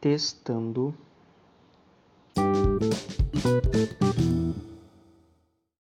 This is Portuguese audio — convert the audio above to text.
testando.